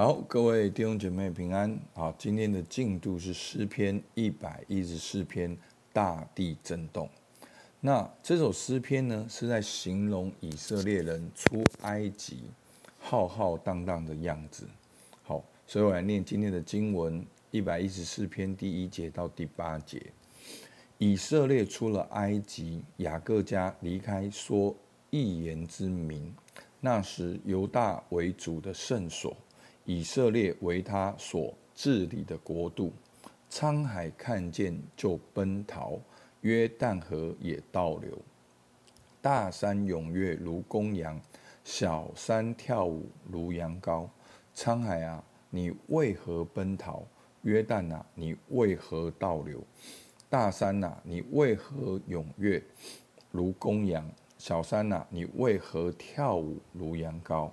好，各位弟兄姐妹平安。好，今天的进度是诗篇一百一十四篇，大地震动。那这首诗篇呢，是在形容以色列人出埃及浩浩荡荡的样子。好，所以我来念今天的经文：一百一十四篇第一节到第八节。以色列出了埃及，雅各家离开说异言之民。那时犹大为主的圣所。以色列为他所治理的国度，沧海看见就奔逃，约旦河也倒流。大山踊跃如公羊，小山跳舞如羊羔。沧海啊，你为何奔逃？约旦啊，你为何倒流？大山啊，你为何踊跃如公羊？小山啊，你为何跳舞如羊羔？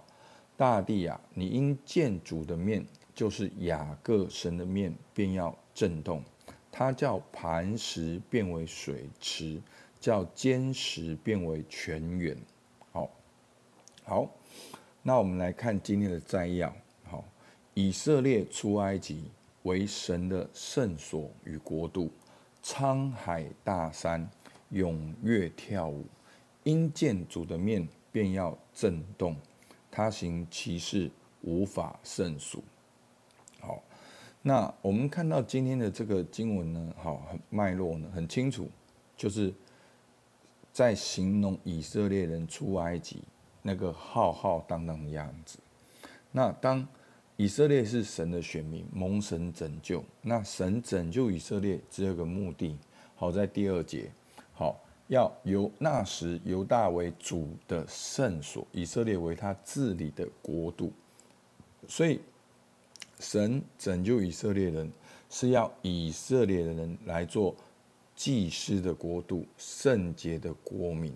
大地啊，你因见主的面，就是雅各神的面，便要震动。他叫磐石变为水池，叫坚石变为泉源。好，好，那我们来看今天的摘要。好，以色列出埃及，为神的圣所与国度，沧海大山踊跃跳舞，因见主的面，便要震动。他行其事，无法胜数。好，那我们看到今天的这个经文呢，好，脉络呢很清楚，就是在形容以色列人出埃及那个浩浩荡荡的样子。那当以色列是神的选民，蒙神拯救，那神拯救以色列只有个目的，好，在第二节，好。要由那时犹大为主的圣所，以色列为他治理的国度。所以，神拯救以色列人，是要以色列的人来做祭司的国度、圣洁的国民。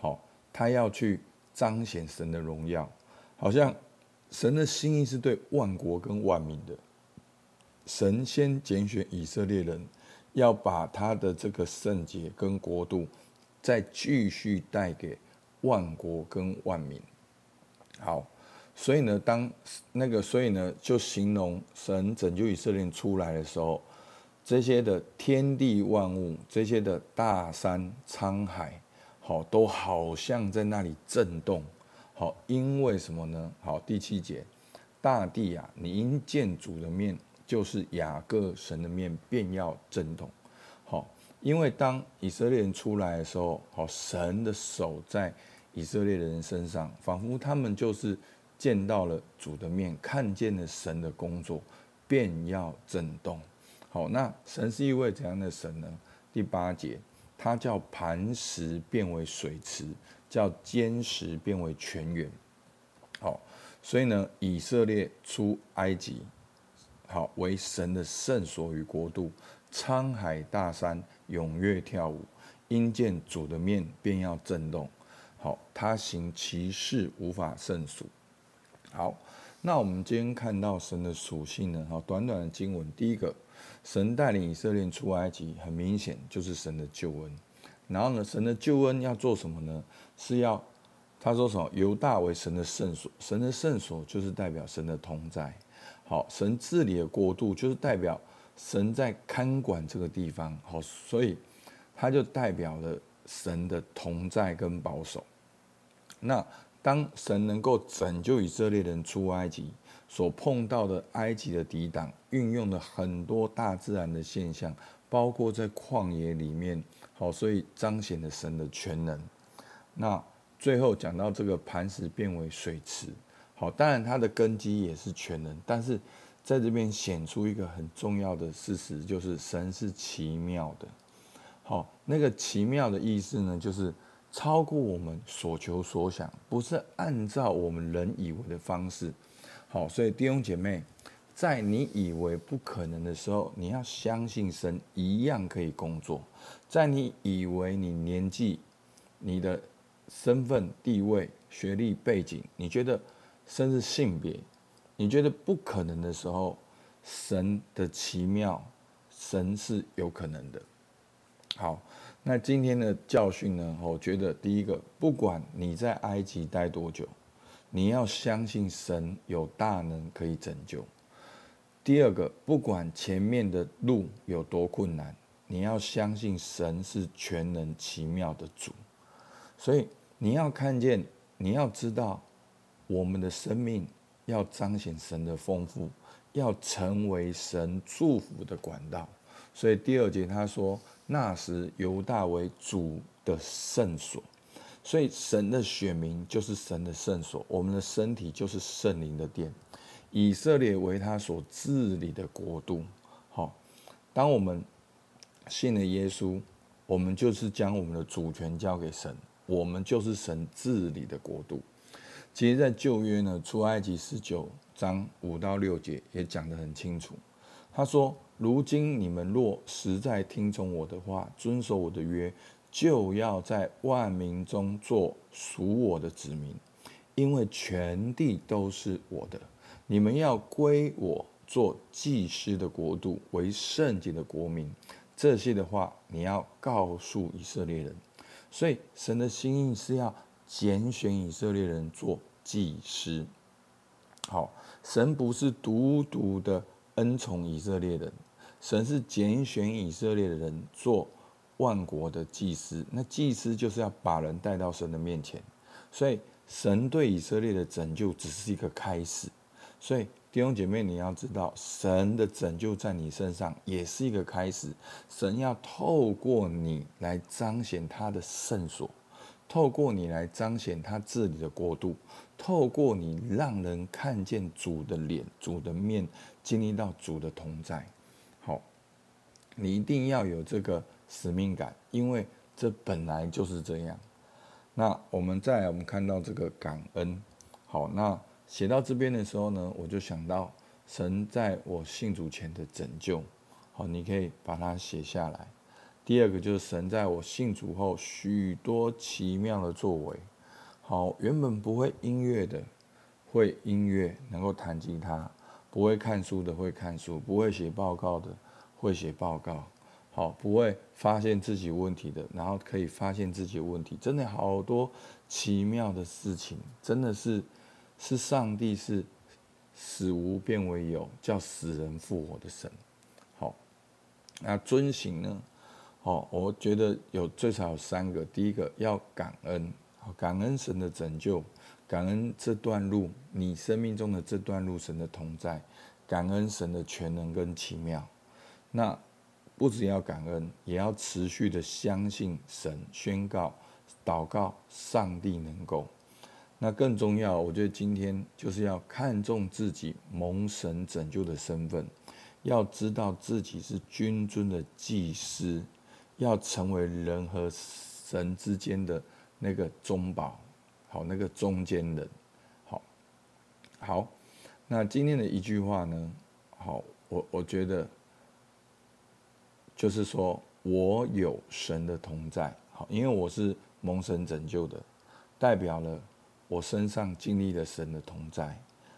好，他要去彰显神的荣耀，好像神的心意是对万国跟万民的。神先拣选以色列人。要把他的这个圣洁跟国度，再继续带给万国跟万民。好，所以呢，当那个，所以呢，就形容神拯救以色列出来的时候，这些的天地万物，这些的大山沧海，好，都好像在那里震动。好，因为什么呢？好，第七节，大地啊，你因见主的面。就是雅各神的面便要震动，好，因为当以色列人出来的时候，好，神的手在以色列人身上，仿佛他们就是见到了主的面，看见了神的工作，便要震动。好，那神是一位怎样的神呢？第八节，他叫磐石变为水池，叫坚石变为泉源。好，所以呢，以色列出埃及。好，为神的圣所与国度，沧海大山踊跃跳舞，因见主的面便要震动。好，他行其事无法胜数。好，那我们今天看到神的属性呢？好，短短的经文，第一个，神带领以色列出埃及，很明显就是神的救恩。然后呢，神的救恩要做什么呢？是要他说什么？犹大为神的圣所，神的圣所就是代表神的同在。好，神治理的国度就是代表神在看管这个地方。好，所以它就代表了神的同在跟保守。那当神能够拯救以色列人出埃及，所碰到的埃及的抵挡，运用了很多大自然的现象，包括在旷野里面。好，所以彰显了神的全能。那最后讲到这个磐石变为水池。好，当然它的根基也是全能，但是在这边显出一个很重要的事实，就是神是奇妙的。好，那个奇妙的意思呢，就是超过我们所求所想，不是按照我们人以为的方式。好，所以弟兄姐妹，在你以为不可能的时候，你要相信神一样可以工作。在你以为你年纪、你的身份、地位、学历背景，你觉得。甚至性别，你觉得不可能的时候，神的奇妙，神是有可能的。好，那今天的教训呢？我觉得第一个，不管你在埃及待多久，你要相信神有大能可以拯救。第二个，不管前面的路有多困难，你要相信神是全能奇妙的主。所以你要看见，你要知道，我们的生命要彰显神的丰富，要成为神祝福的管道。所以第二节他说：“那时犹大为主的圣所。”所以，神的选民就是神的圣所，我们的身体就是圣灵的殿。以色列为他所治理的国度。好，当我们信了耶稣，我们就是将我们的主权交给神，我们就是神治理的国度。其实，在旧约呢，出埃及十九章五到六节也讲得很清楚。他说：“如今你们若实在听从我的话，遵守我的约。”就要在万民中做属我的子民，因为全地都是我的。你们要归我做祭司的国度，为圣洁的国民。这些的话，你要告诉以色列人。所以，神的心意是要拣选以色列人做祭司。好，神不是独独的恩宠以色列人，神是拣选以色列的人做。万国的祭司，那祭司就是要把人带到神的面前，所以神对以色列的拯救只是一个开始。所以弟兄姐妹，你要知道，神的拯救在你身上也是一个开始。神要透过你来彰显他的圣所，透过你来彰显他治理的国度，透过你让人看见主的脸、主的面，经历到主的同在。好，你一定要有这个。使命感，因为这本来就是这样。那我们再来，我们看到这个感恩。好，那写到这边的时候呢，我就想到神在我信主前的拯救。好，你可以把它写下来。第二个就是神在我信主后许多奇妙的作为。好，原本不会音乐的会音乐，能够弹吉他；不会看书的会看书；不会写报告的会写报告。好，不会发现自己问题的，然后可以发现自己问题，真的好多奇妙的事情，真的是是上帝是使无变为有，叫死人复活的神。好，那遵行呢？哦，我觉得有最少有三个，第一个要感恩，感恩神的拯救，感恩这段路你生命中的这段路神的同在，感恩神的全能跟奇妙。那不只要感恩，也要持续的相信神，宣告、祷告，上帝能够。那更重要，我觉得今天就是要看重自己蒙神拯救的身份，要知道自己是君尊的祭司，要成为人和神之间的那个中保，好，那个中间人，好，好。那今天的一句话呢？好，我我觉得。就是说，我有神的同在，好，因为我是蒙神拯救的，代表了我身上经历了神的同在。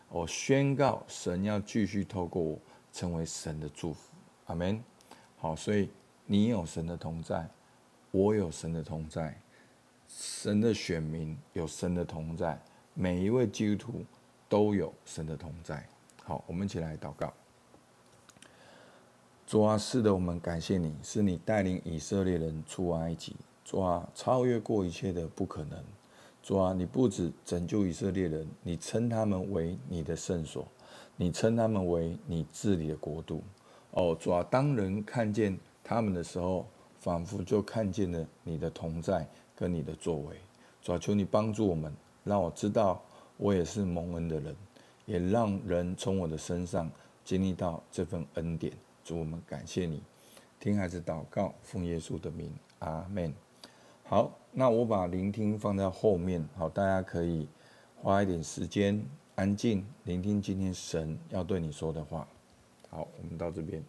我宣告，神要继续透过我成为神的祝福，阿门。好，所以你有神的同在，我有神的同在，神的选民有神的同在，每一位基督徒都有神的同在。好，我们一起来祷告。主啊，是的，我们感谢你，是你带领以色列人出埃及。主啊，超越过一切的不可能。主啊，你不止拯救以色列人，你称他们为你的圣所，你称他们为你治理的国度。哦，主啊，当人看见他们的时候，仿佛就看见了你的同在跟你的作为。主啊，求你帮助我们，让我知道我也是蒙恩的人，也让人从我的身上经历到这份恩典。主，我们感谢你，听孩子祷告，奉耶稣的名，阿门。好，那我把聆听放在后面，好，大家可以花一点时间安静聆听今天神要对你说的话。好，我们到这边。